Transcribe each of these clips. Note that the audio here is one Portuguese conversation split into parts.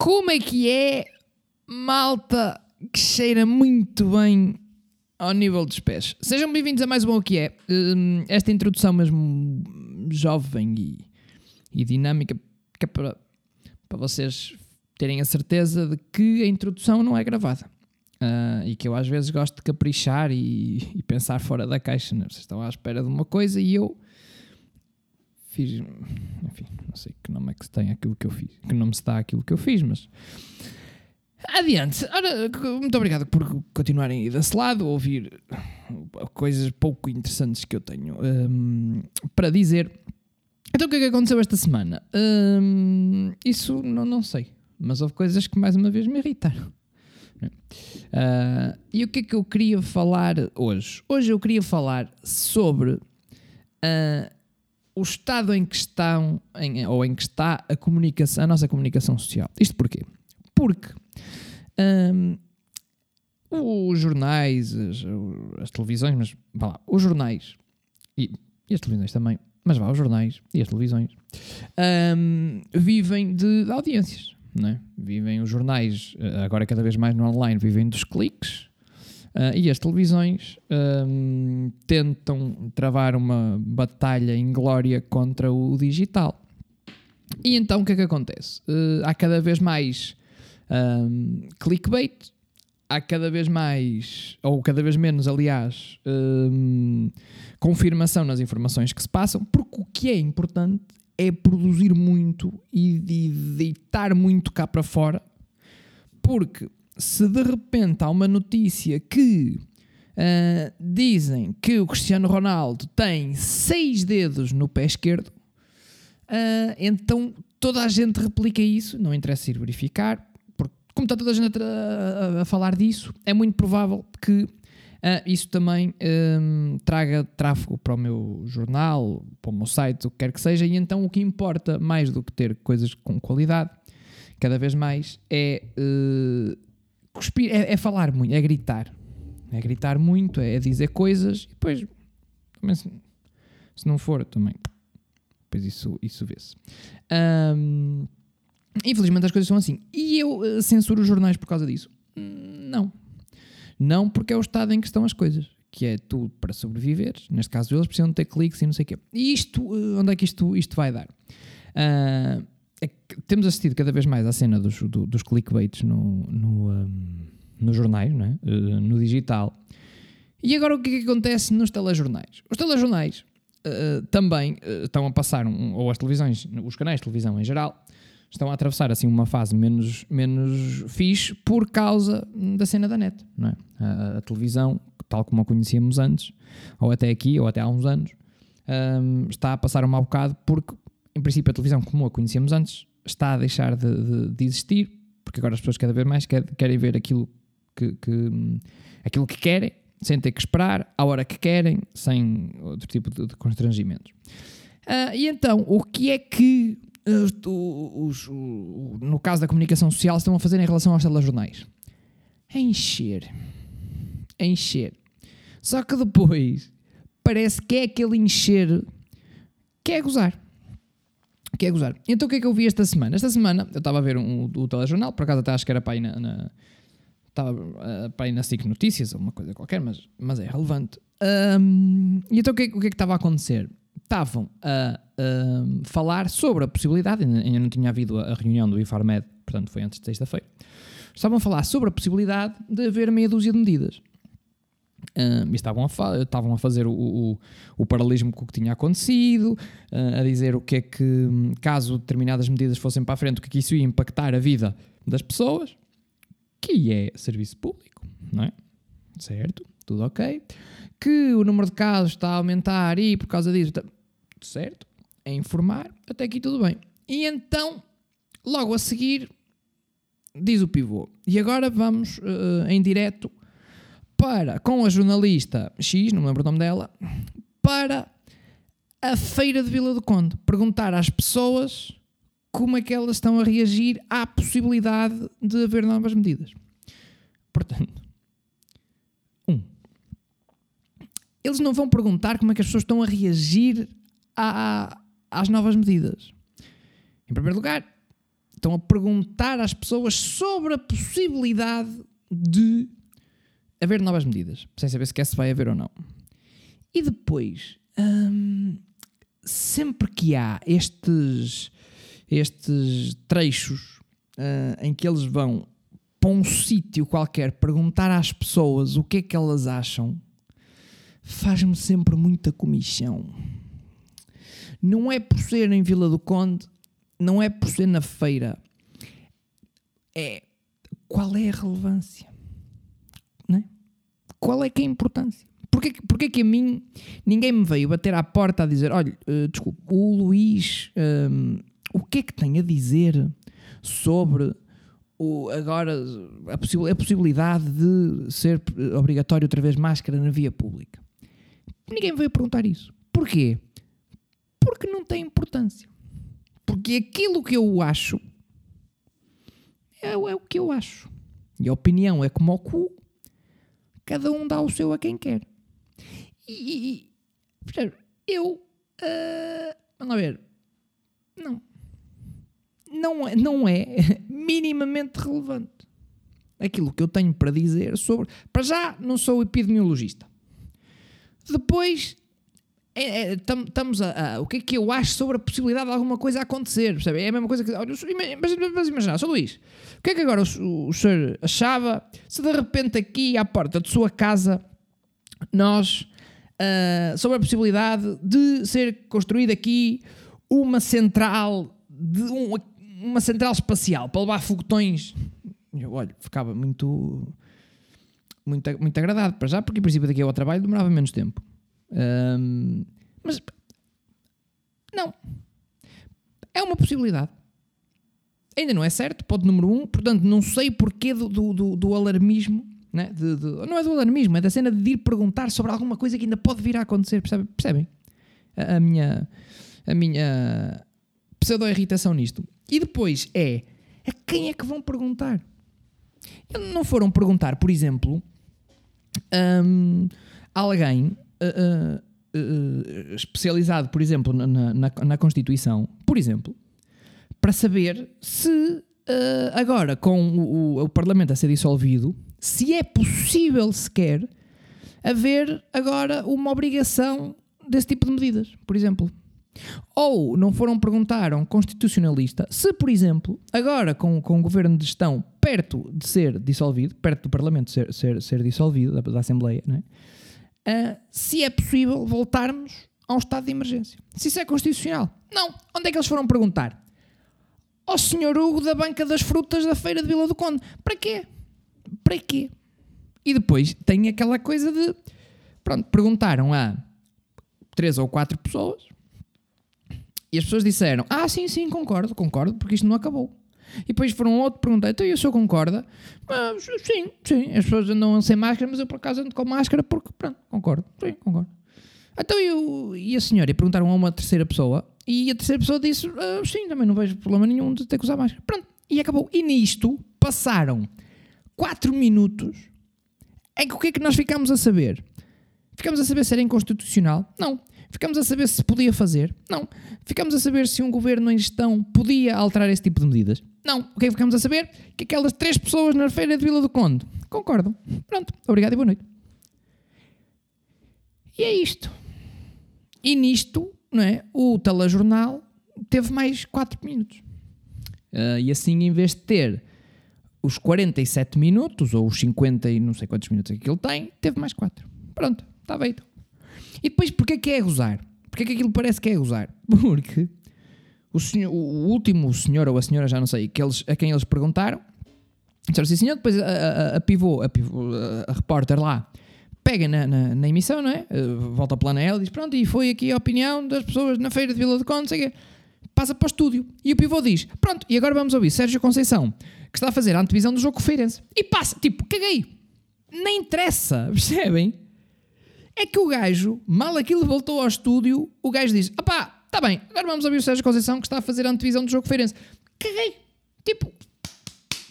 Como é que é, malta que cheira muito bem ao nível dos pés? Sejam bem-vindos a mais um O Que É. Hum, esta introdução mesmo jovem e, e dinâmica, que é para, para vocês terem a certeza de que a introdução não é gravada. Uh, e que eu às vezes gosto de caprichar e, e pensar fora da caixa. Né? Vocês estão à espera de uma coisa e eu fiz. Enfim, não sei que nome é que se tem aquilo que eu fiz. Que nome se dá aquilo que eu fiz, mas. Adiante. Ora, muito obrigado por continuarem aí desse lado, ouvir coisas pouco interessantes que eu tenho um, para dizer. Então, o que é que aconteceu esta semana? Um, isso não, não sei, mas houve coisas que mais uma vez me irritaram. Uh, e o que é que eu queria falar hoje? Hoje eu queria falar sobre uh, o estado em que estão, em, ou em que está a comunicação, a nossa comunicação social. Isto porquê? Porque um, os jornais, as, as, televisões, mas vá lá, os jornais e, e, as televisões também, mas vá, os jornais e as televisões um, vivem de, de audiências. É? Vivem os jornais, eh, agora cada vez mais no online, vivem dos cliques. Uh, e as televisões um, tentam travar uma batalha inglória contra o digital. E então o que é que acontece? Uh, há cada vez mais um, clickbait, há cada vez mais, ou cada vez menos, aliás, um, confirmação nas informações que se passam, porque o que é importante é produzir muito e, deitar muito cá para fora, porque se de repente há uma notícia que uh, dizem que o Cristiano Ronaldo tem seis dedos no pé esquerdo, uh, então toda a gente replica isso, não interessa ir verificar, porque como está toda a gente a, a, a falar disso, é muito provável que Uh, isso também um, traga tráfego para o meu jornal, para o meu site, o que quer que seja, e então o que importa mais do que ter coisas com qualidade, cada vez mais, é uh, cuspir, é, é, falar muito, é gritar. É gritar muito, é, dizer coisas, e depois, também se, se, não for, também, depois isso, isso vê-se. Um, infelizmente as coisas são assim. E eu uh, censuro os jornais por causa disso? Não não porque é o estado em que estão as coisas. Que é tu, para sobreviveres, neste caso eles precisam ter cliques e não sei o quê. E isto, eh, onde é que isto, isto vai dar? Uh, é temos assistido cada vez mais à cena dos, do, dos clickbaits no, no, um, nos jornais, não é? Uh, no digital. E agora o que, é que acontece nos telejornais? Os telejornais uh, também estão a passar, um, ou as televisões, os canais de televisão em geral, estão a atravessar assim uma fase menos, menos fixe por causa da cena da net, não é? A, a televisão, tal como a conhecíamos antes, ou até aqui, ou até há uns anos, um, está a passar um mau bocado porque, em princípio, a televisão como a conhecíamos antes está a deixar de, de, de existir, porque agora as pessoas cada vez mais querem, ver aquilo que, que, aquilo que querem, sem ter que esperar, à hora que querem, sem outro tipo de, de constrangimentos. Uh, e então, o que é que os, os, no caso da comunicação social, estão a fazer em relação aos telejornais? É encher. É encher. Só que depois parece que é aquele encher que é gozar. Que é gozar. Então o que é que eu vi esta semana? Esta semana eu estava a ver um, o, o telejornal, por acaso até acho que era para aí na, na estava uh, para ir na SIC Notícias ou uma coisa qualquer, mas, mas é relevante. Um, e então o que, o que é que estava a acontecer? estavam a, a, falar sobre a possibilidade, ainda não tinha havido a reunião do IFARMED, portanto foi antes de sexta-feira, estavam a falar sobre a possibilidade de haver meia dúzia de medidas. Uh, estavam, a estavam a fazer o, o, o, paralelismo com o que tinha acontecido, uh, a dizer o que é que, caso determinadas medidas fossem para a frente, o que é que isso ia impactar a vida das pessoas, que é serviço público, não é? Certo? Tudo ok. Que o número de casos está a aumentar e por causa disso. Está certo? É informar, até aqui tudo bem. E então, logo a seguir, diz o pivô. E agora vamos uh, em direto para, com a jornalista X, não me lembro o nome dela, para a feira de Vila do Conde. Perguntar às pessoas como é que elas estão a reagir à possibilidade de haver novas medidas. Portanto, um, eles não vão perguntar como é que as pessoas estão a reagir à, às novas medidas. Em primeiro lugar, Estão a perguntar às pessoas sobre a possibilidade de haver novas medidas, sem saber se quer se vai haver ou não. E depois, hum, sempre que há estes, estes trechos uh, em que eles vão para um sítio qualquer perguntar às pessoas o que é que elas acham, faz-me sempre muita comichão. Não é por ser em Vila do Conde, não é por ser na feira, é qual é a relevância? Qual é que é a importância? Porquê, porquê que a mim ninguém me veio bater à porta a dizer: olha, uh, desculpe, o Luís, um, o que é que tem a dizer sobre o, agora a, possi a possibilidade de ser obrigatório outra vez máscara na via pública? Ninguém me veio perguntar isso. Porquê? Porque não tem importância. Porque aquilo que eu acho é, é o que eu acho. E a opinião é como o cu, cada um dá o seu a quem quer. E, e eu. Uh, vamos ver. Não. Não é, não é minimamente relevante aquilo que eu tenho para dizer sobre. Para já, não sou epidemiologista. Depois, estamos é, é, a, a, O que é que eu acho sobre a possibilidade de alguma coisa acontecer? Percebe? É a mesma coisa que. Olha, mas, mas imagina, sou Luís, o que é que agora o, o senhor achava se de repente aqui à porta de sua casa nós uh, sobre a possibilidade de ser construída aqui uma central, de um, uma central espacial para levar foguetões. Eu, olha, ficava muito, muito, muito agradado para já, porque em princípio daqui ao trabalho demorava menos tempo. Um, mas não. É uma possibilidade. Ainda não é certo, pode número um, portanto não sei porquê do, do, do, alarmismo né? De, de, não é do alarmismo, é da cena de ir perguntar sobre alguma coisa que ainda pode vir a acontecer, percebem? percebem? A, a, minha, a minha pseudo-irritação nisto. E depois é a quem é que vão perguntar? Não foram perguntar, por exemplo, um, alguém uh, uh, especializado, por exemplo, na, na, na Constituição, por exemplo, para saber se agora com o, o, o Parlamento a ser dissolvido se é possível sequer haver agora uma obrigação desse tipo de medidas, por exemplo. Ou não foram perguntar a um constitucionalista se, por exemplo, agora com, com o governo de gestão perto de ser dissolvido, perto do Parlamento ser, ser, ser dissolvido, da, da Assembleia, não é? Uh, se é possível voltarmos a um estado de emergência. Se isso é constitucional. Não. Onde é que eles foram perguntar? Ao senhor Hugo da Banca das Frutas da Feira de Vila do Conde. Para quê? para quê? E depois tem aquela coisa de. Pronto, perguntaram a três ou quatro pessoas e as pessoas disseram: Ah, sim, sim, concordo, concordo, porque isto não acabou. E depois foram outro perguntar: Então, e o senhor concorda? Mas, sim, sim, as pessoas andam sem máscara, mas eu por acaso ando com máscara porque, pronto, concordo, sim, concordo. Então, eu, e a senhora? E perguntaram a uma terceira pessoa e a terceira pessoa disse: ah, Sim, também não vejo problema nenhum de ter que usar máscara. Pronto, e acabou. E nisto passaram 4 minutos em que o que é que nós ficamos a saber? Ficamos a saber se era inconstitucional? Não. Ficamos a saber se podia fazer? Não. Ficamos a saber se um governo em gestão podia alterar esse tipo de medidas? Não. O que é que ficamos a saber? Que aquelas três pessoas na feira de Vila do Conde concordam. Pronto. Obrigado e boa noite. E é isto. E nisto, não é? O telejornal teve mais 4 minutos. Uh, e assim, em vez de ter os 47 minutos, ou os 50 e não sei quantos minutos é que ele tem, teve mais 4. Pronto, está feito. E depois, porquê que é gozar? Porquê que aquilo parece que é gozar? Porque o, senhor, o último senhor ou a senhora, já não sei, que eles, a quem eles perguntaram, disseram assim, senhor, depois a, a, a pivô, a, pivô, a, a repórter lá, pega na, na, na, emissão, não é? Uh, volta para lá ela e diz, pronto, e foi aqui a opinião das pessoas na feira de Vila de Conde, sei que passa para o estúdio. E o pivô diz, pronto, e agora vamos ouvir Sérgio Conceição, que está a fazer a antevisão do jogo com o Feirense. E passa, tipo, caguei. Nem interessa, percebem? É que o gajo, mal aquilo voltou ao estúdio, o gajo diz: opá, está bem, agora vamos ouvir o Sérgio Conceição que está a fazer a antevisão do jogo Feirense. Caguei. Tipo, o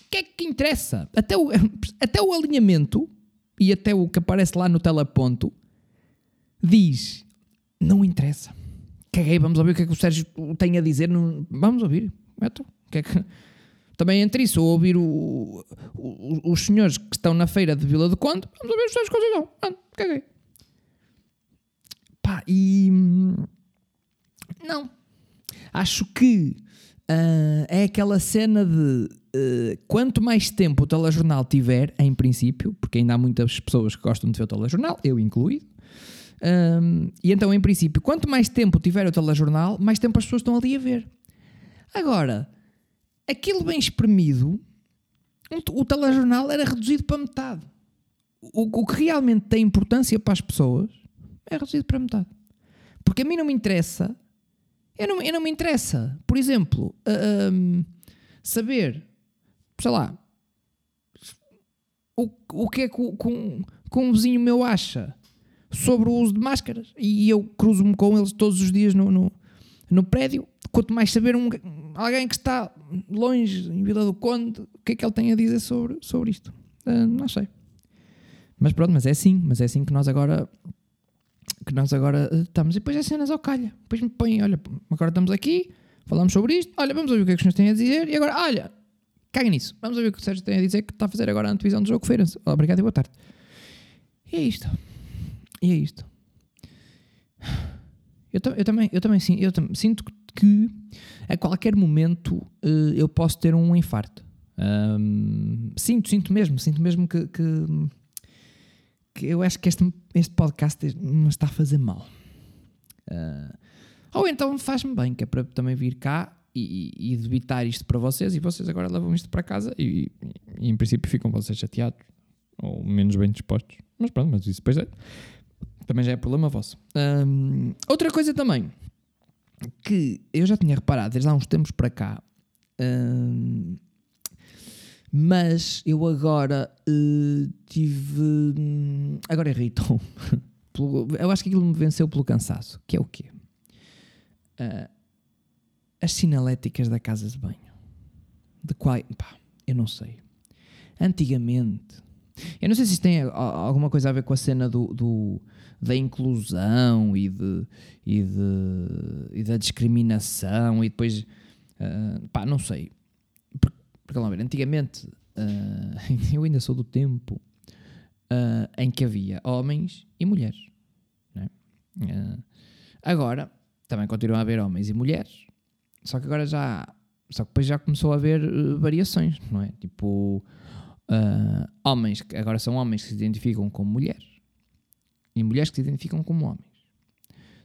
que é que interessa? Até o, até o alinhamento e até o que aparece lá no teleponto diz: não interessa. Caguei, vamos ouvir o que é que o Sérgio tem a dizer. No... Vamos ouvir. Então, o que é que Também entre isso, ou ouvir o, o, os senhores que estão na feira de Vila do Conde, vamos ouvir os de Conceição. Pronto, caguei. Pá, e. Não. Acho que uh, é aquela cena de uh, quanto mais tempo o telejornal tiver, em princípio, porque ainda há muitas pessoas que gostam de ver o telejornal, eu incluído. Um, e então, em princípio, quanto mais tempo tiver o telejornal, mais tempo as pessoas estão ali a ver. Agora, aquilo bem espremido, o telejornal era reduzido para metade. O, o que realmente tem importância para as pessoas é reduzido para metade. Porque a mim não me interessa. Eu não, eu não me interessa. Por exemplo, uh, um, saber, sei lá, o, o que é que, com, com um vizinho meu acha sobre o uso de máscaras. E eu cruzo-me com eles todos os dias no, no, no prédio. Quanto mais saber um, alguém que está longe, em Vila do Conde, o que é que ele tem a dizer sobre, sobre isto. Uh, não sei. Mas pronto, mas é assim. Mas é assim que nós agora que nós agora uh, estamos. E depois é cenas ao calha. Depois me põem, olha, agora estamos aqui, falamos sobre isto. Olha, vamos ouvir o que é que os senhores têm a dizer. E agora, olha, caga nisso. Vamos ouvir o que o Sérgio tem a dizer que está a fazer agora a antevisão do jogo feira. Obrigado e boa tarde. E é isto. E é isto. Eu, eu também, eu também, sim, eu também sinto que a qualquer momento uh, eu posso ter um infarto. Um, sinto, sinto mesmo, sinto mesmo que, que, que, eu acho que este, este podcast me está a fazer mal. Uh, ou então faz-me bem, que é para também vir cá e, e, debitar isto para vocês e vocês agora levam isto para casa e, e, em princípio ficam vocês chateados ou menos bem dispostos. Mas pronto, mas isso depois é também já é problema vosso. Um, outra coisa também que eu já tinha reparado desde há uns tempos para cá, um, mas eu agora uh, tive. Agora irritou. eu acho que aquilo me venceu pelo cansaço. Que é o quê? Uh, as sinaléticas da casa de banho. De qual. Pá, eu não sei. Antigamente. Eu não sei se isso tem alguma coisa a ver com a cena do, do da inclusão e, de, e, de, e da discriminação e depois, uh, pá, não sei. Porque, lá antigamente, uh, eu ainda sou do tempo uh, em que havia homens e mulheres. Né? agora, também continua a haver homens e mulheres, só que agora já, só que depois já começou a haver variações, não é? Tipo, homens, que agora são homens que se identificam como mulheres e mulheres que se identificam como homens.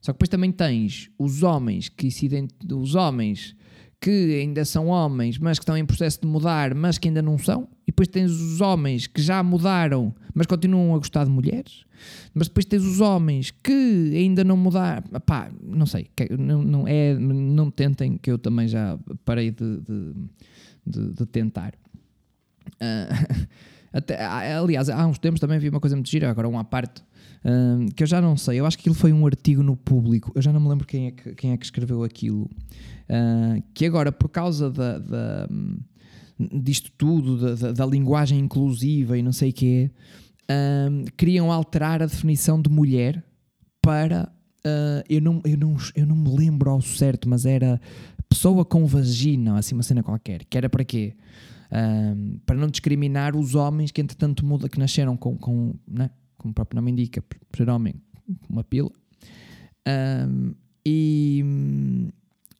Só que depois também tens os homens que se os homens que ainda são homens, mas que estão em processo de mudar, mas que ainda não são. E depois tens os homens que já mudaram, mas continuam a gostar de mulheres. Mas depois tens os homens que ainda não mudaram. Pá, não sei. Não, não, é, não tentem, que eu também já parei de, de, de, de tentar. Uh, até, aliás, há uns tempos também vi uma coisa muito gira, agora um à parte que eu já não sei, eu acho que aquilo foi um artigo no público, eu já não me lembro quem é que, quem é que escreveu aquilo, uh, que agora, por causa da, da disto tudo, da, da, da, linguagem inclusiva e não sei o quê, queriam alterar a definição de mulher para. Uh, eu, não, eu, não, eu não me lembro ao certo, mas era pessoa com vagina, assim uma cena qualquer. Que era para quê? Um, para não discriminar os homens que entretanto muda, que nasceram com, com né? Como o próprio nome indica, ser homem, uma pila. Um, e,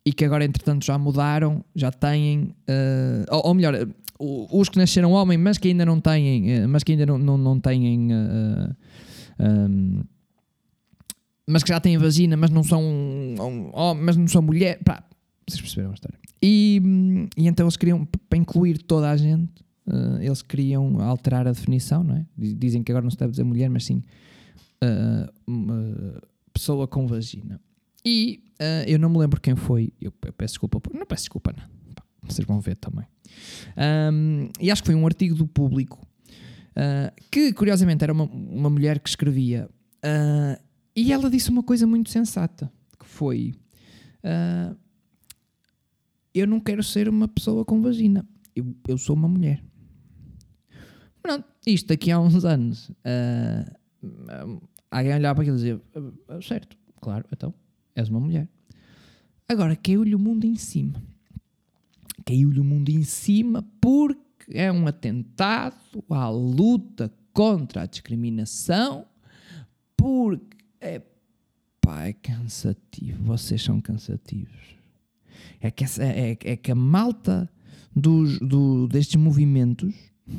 e que agora, entretanto, já mudaram, já têm, uh, ou, ou, melhor, os que nasceram homem, mas que ainda não têm, uh, mas que ainda não, não, não têm, uh, um, mas que já têm vagina, mas não são, um, mas não são mulher, pá, vocês perceberam a história. E, e então eles queriam, para incluir toda a gente, uh, eles queriam alterar a definição, não é? Dizem que agora não se deve dizer mulher, mas sim uh, pessoa com vagina. E uh, eu não me lembro quem foi, eu, eu peço desculpa, não peço desculpa, não. vocês vão ver também. Um, e acho que foi um artigo do público que, curiosamente, era uma, uma mulher que escrevia. e ela disse uma coisa muito sensata, que foi... eu não quero ser uma pessoa com vagina. Eu, eu sou uma mulher. Pronto, isto daqui a uns anos, uh, alguém olhava para aquilo e dizia: uh, certo, claro, então és uma mulher. Agora caiu-lhe o mundo em cima. caiu-lhe o mundo em cima porque é um atentado à luta contra a discriminação, porque é, pá, é cansativo, vocês são cansativos. É que, essa, é, é que a malta dos, do, destes movimentos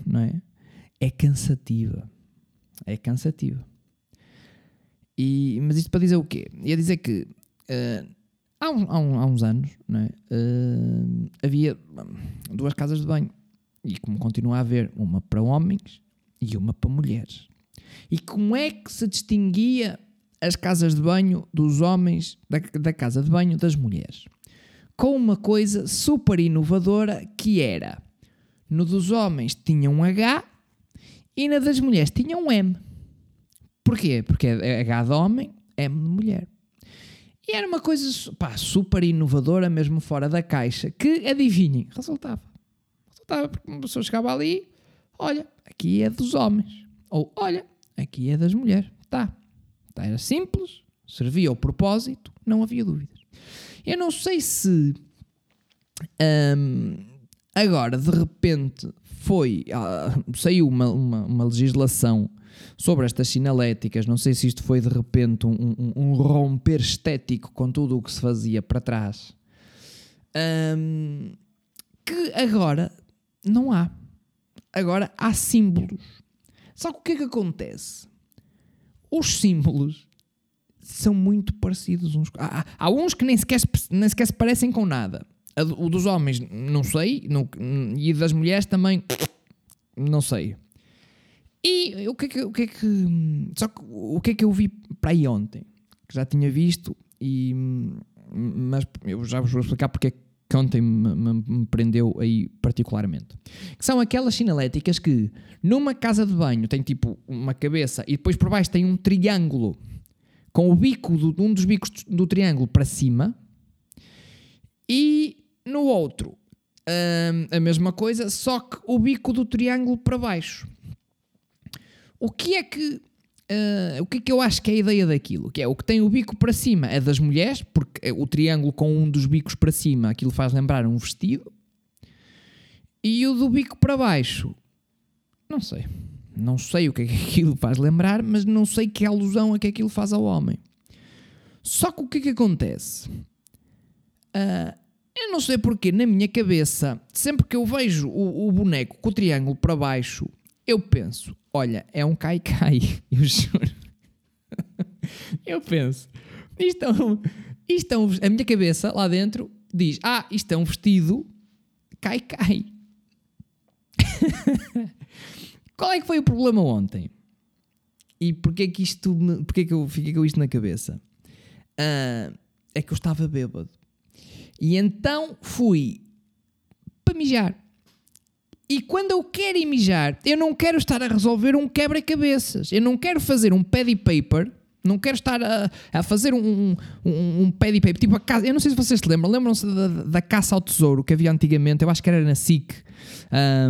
não é? É cansativa. É cansativa. E, mas isto para dizer o quê? Ia dizer que uh, há, um, há, um, há, uns anos é? Uh, havia duas casas de banho e como continua a haver uma para homens e uma para mulheres. E como é que se distinguia as casas de banho dos homens da, da casa de banho das mulheres? Com uma coisa super inovadora que era no dos homens tinha um H e na das mulheres tinha um M. Porquê? Porque é H de homem, M de mulher. E era uma coisa pá, super inovadora, mesmo fora da caixa, que, adivinhem, resultava. Resultava porque uma pessoa chegava ali, olha, aqui é dos homens. Ou, olha, aqui é das mulheres. Tá. tá era simples, servia ao propósito, não havia dúvidas. Eu não sei se hum, agora, de repente, foi, uh, saiu uma, uma, uma legislação sobre estas sinaléticas. Não sei se isto foi de repente um, um, um romper estético com tudo o que se fazia para trás. Um, que agora não há. Agora há símbolos. Só que o que é que acontece? Os símbolos são muito parecidos uns. Há, há uns que nem sequer, nem sequer se parecem com nada. O dos homens, não sei. Não, e das mulheres também, não sei. E o que é que, o que, é que só que, o que é que eu vi para aí ontem? Que já tinha visto, e, mas eu já vos vou explicar porque é que ontem me, me, me, prendeu aí particularmente. Que são aquelas sinaléticas que numa casa de banho tem tipo uma cabeça e depois por baixo tem um triângulo com o bico de um dos bicos do triângulo para cima e no outro hum, a mesma coisa, só que o bico do triângulo para baixo. O que é que. Uh, o que é que eu acho que é a ideia daquilo? Que é o que tem o bico para cima é das mulheres, porque o triângulo com um dos bicos para cima, aquilo faz lembrar um vestido. E o do bico para baixo, não sei. Não sei o que é que aquilo faz lembrar, mas não sei que alusão é que aquilo faz ao homem. Só que o que é que acontece? Uh, eu não sei porque, na minha cabeça, sempre que eu vejo o, o boneco com o triângulo para baixo, eu penso, olha, é um cai-cai, eu juro. eu penso, isto é, um, isto é um, a minha cabeça lá dentro diz, ah, isto é um vestido cai-cai. Qual é que foi o problema ontem? E porquê que isto, porquê que eu fiquei com isto na cabeça? Uh, é que eu estava bêbado. E então fui para mijar. E quando eu quero mijar, eu não quero estar a resolver um quebra-cabeças. Eu não quero fazer um paddy paper. Não quero estar a, a fazer um, um, um paddy paper. Tipo a casa. Eu não sei se vocês se lembram. Lembram-se da, da, caça ao tesouro que havia antigamente? Eu acho que era na SIC.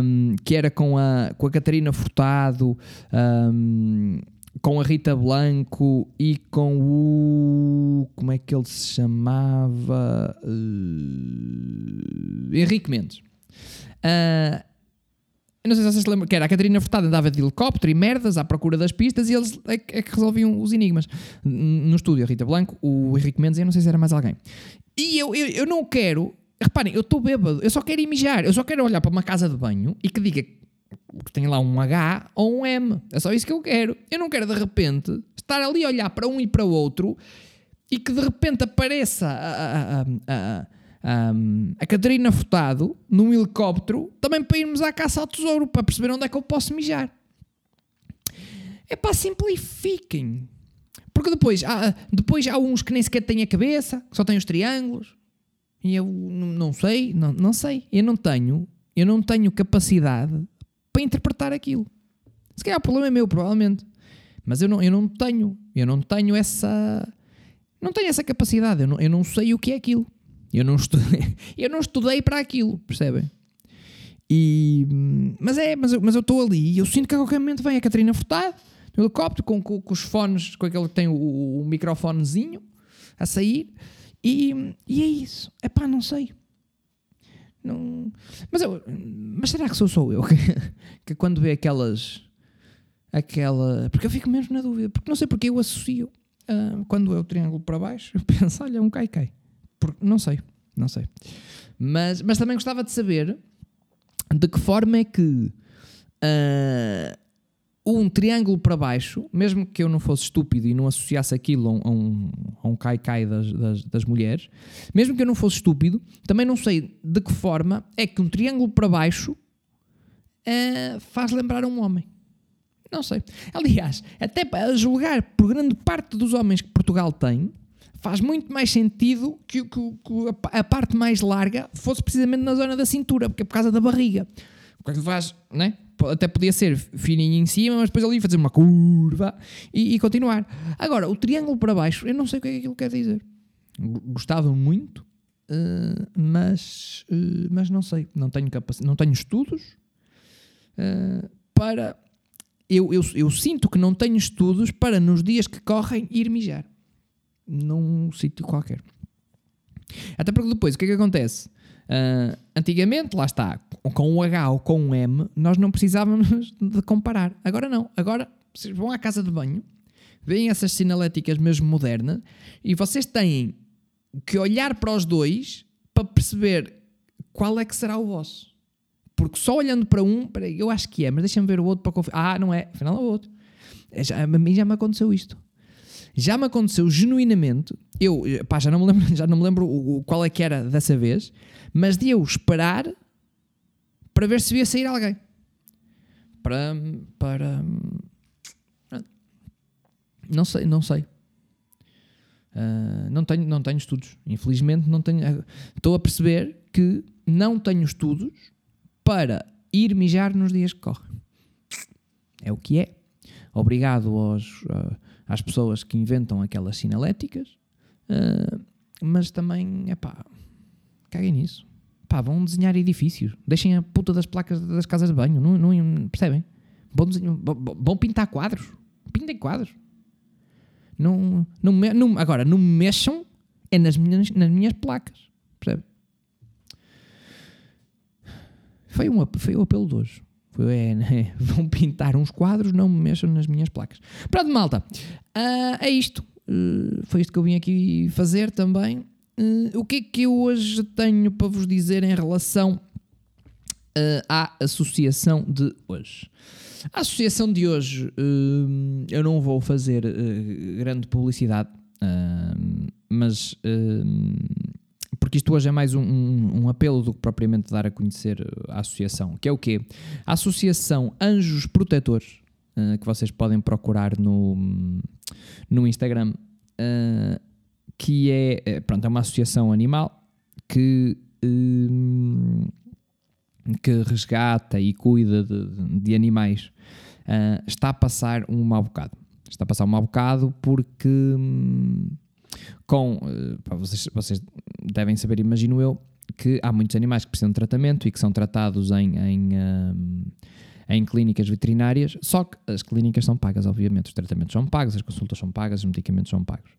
Um, que era com a, com a Catarina Furtado. Um, com a Rita Blanco e com o. Como é que ele se chamava? Uh, Henrique Mendes. Uh, não sei se vocês se lembram, que era a Catarina Furtado andava de helicóptero e merdas à procura das pistas e eles é, é que resolviam os enigmas. No estúdio, a Rita Blanco, o Henrique Mendes e eu não sei se era mais alguém. E eu, eu, eu não quero, reparem, eu estou bêbado, eu só quero ir mijar, eu só quero olhar para uma casa de banho e que diga que tem lá um H ou um M. É só isso que eu quero. Eu não quero de repente estar ali a olhar para um e para o outro e que de repente apareça a, a, a, um, a Catarina Furtado num helicóptero também para irmos à caça ao tesouro para perceber onde é que eu posso mijar. É para simplifiquem. Porque depois há, depois há uns que nem sequer têm a cabeça, que só têm os triângulos. E eu não sei, não, não sei. Eu não tenho, eu não tenho capacidade interpretar aquilo. Se calhar o problema é meu, provavelmente. Mas eu não, eu não tenho, eu não tenho essa, não tenho essa capacidade. Eu não, eu não sei o que é aquilo. Eu não estudei, eu não estudei para aquilo, percebem? E, mas é, mas eu, mas eu estou ali e eu sinto que a qualquer momento vem a Catarina Furtado no helicóptero com, com, com, os fones, com aquele que tem o, o microfonezinho a sair e, e é isso. É pá, não sei. Não... Mas, eu, mas será que sou só eu que, que quando vê aquelas. Aquela. Porque eu fico mesmo na dúvida. Porque não sei porque eu associo. Uh, quando é o triângulo para baixo, eu penso, olha, um cai-cai. Não sei, não sei. Mas, mas também gostava de saber de que forma é que uh, um triângulo para baixo, mesmo que eu não fosse estúpido e não associasse aquilo a um, a um cai-cai das, das, das, mulheres, mesmo que eu não fosse estúpido, também não sei de que forma é que um triângulo para baixo uh, faz lembrar um homem. Não sei. Aliás, até para julgar por grande parte dos homens que Portugal tem, faz muito mais sentido que, que, que a parte mais larga fosse precisamente na zona da cintura, porque é por causa da barriga. Porque faz, né? Até podia ser fininho em cima, mas depois ali fazer uma curva e, e, continuar. Agora, o triângulo para baixo, eu não sei o que é que aquilo quer dizer. Gostava muito, uh, mas, uh, mas não sei. Não tenho, capac... não tenho estudos uh, para. Eu, eu, eu sinto que não tenho estudos para nos dias que correm ir mijar num sítio qualquer. Até porque depois, o que é que acontece? Uh, antigamente, lá está, com um H ou com um M, nós não precisávamos de comparar. Agora não. Agora, vocês vão à casa de banho, veem essas sinaléticas mesmo modernas, e vocês têm que olhar para os dois para perceber qual é que será o vosso. Porque só olhando para um, eu acho que é, mas deixa-me ver o outro para confirmar. Ah, não é, afinal é o outro. É, já, a mim já me aconteceu isto. Já me aconteceu genuinamente, eu, pá, já não me lembro, já não me lembro o, o, qual é que era dessa vez, mas de eu esperar para ver se via sair alguém. Para. para não sei, não sei. Uh, não, tenho, não tenho estudos. Infelizmente, não tenho. Estou a perceber que não tenho estudos para ir mijar nos dias que correm. É o que é. Obrigado aos, uh, às pessoas que inventam aquelas sinaléticas, uh, mas também, é pá, caguem nisso. Pá, vão desenhar edifícios. Deixem a puta das placas das casas de banho. Não, não percebem? Vão, desenhar, vão pintar quadros. Pintem quadros. Não, não, não, agora, não mexam é nas minhas, nas minhas placas. Percebe? Foi, um, foi o apelo de hoje. Foi, é, é, vão pintar uns quadros, não me mexam nas minhas placas. Pronto, malta. Uh, é isto. Uh, foi isto que eu vim aqui fazer também. Uh, o que é que eu hoje tenho para vos dizer em relação à associação de hoje? A associação de hoje, eu não vou fazer grande publicidade, mas porque isto hoje é mais um, um, um, apelo do que propriamente dar a conhecer a associação, que é o quê? A Associação Anjos Protetores, que vocês podem procurar no, no Instagram. Uh, que é, eh, pronto, é uma associação animal que, hum, que resgata e cuida de, de animais, uh, está a passar um mau bocado. Está a passar um mau bocado porque, com, uh, vocês, vocês devem saber, imagino eu, que há muitos animais que precisam de tratamento e que são tratados em, em, um, em clínicas veterinárias, só que as clínicas são pagas, obviamente, os tratamentos são pagos, as consultas são pagas, os medicamentos são pagos.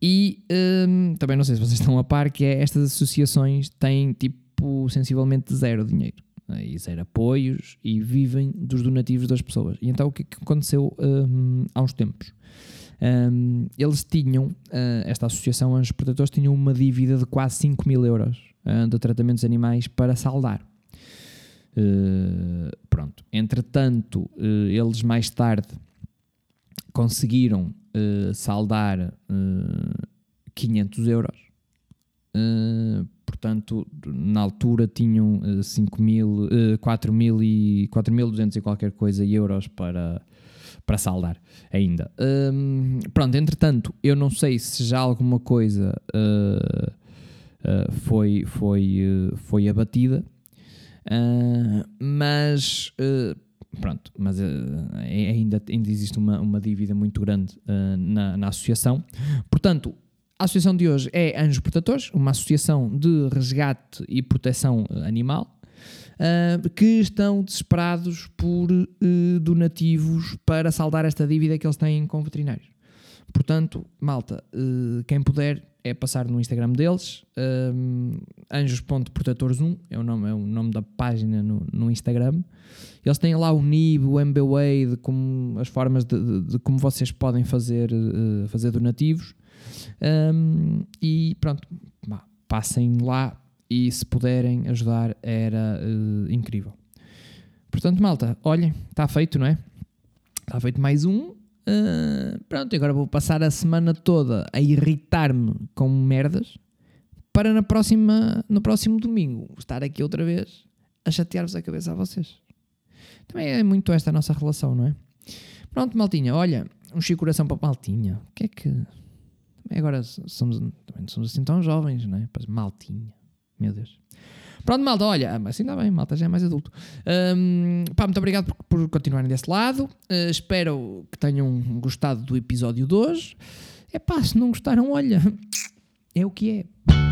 E um, também não sei se vocês estão a par que é, estas associações têm tipo sensivelmente zero dinheiro e zero apoios e vivem dos donativos das pessoas. E então o que, que aconteceu um, há uns tempos? Um, eles tinham, uh, esta associação Anjos Protetores, tinham uma dívida de quase 5 mil euros uh, de tratamentos animais para saldar. Uh, pronto, entretanto, eles mais tarde conseguiram saldar uh, eh, 500 euros. Portanto, na altura tinham uh, 5 mil, uh, 4.200 e qualquer coisa euros para, para saldar ainda. Um, pronto, entretanto, eu não sei se já alguma coisa uh, foi, foi, foi abatida, mas Pronto, mas uh, ainda, ainda existe uma, uma dívida muito grande uh, na, na associação. Portanto, a associação de hoje é Anjos Protetores, uma associação de resgate e proteção animal, uh, que estão desesperados por uh, donativos para saldar esta dívida que eles têm com veterinários. Portanto, malta, uh, quem puder, é passar no Instagram deles, um, anjos.protetores1 é o nome, é o nome da página no, no Instagram. Eles têm lá o NIB, o MBWay, de como, as formas de, de, de como vocês podem fazer, uh, fazer donativos. Um, e pronto, passem lá e se puderem ajudar era uh, incrível. Portanto, malta, olhem, está feito, não é? Está feito mais um. Uh, pronto, agora vou passar a semana toda a irritar-me com merdas para na próxima, no próximo domingo estar aqui outra vez a chatear-vos a cabeça a vocês. Também é muito esta a nossa relação, não é? Pronto, Maltinha, olha, um chico coração para Maltinha. O que é que. Agora somos, também não somos assim tão jovens, não é? Maltinha, meu Deus. Pronto, malta, olha, assim está bem, malta já é mais adulto. Um, pá, muito obrigado por, por continuarem desse lado. Uh, espero que tenham gostado do episódio de hoje. É pá, se não gostaram, olha, é o que é.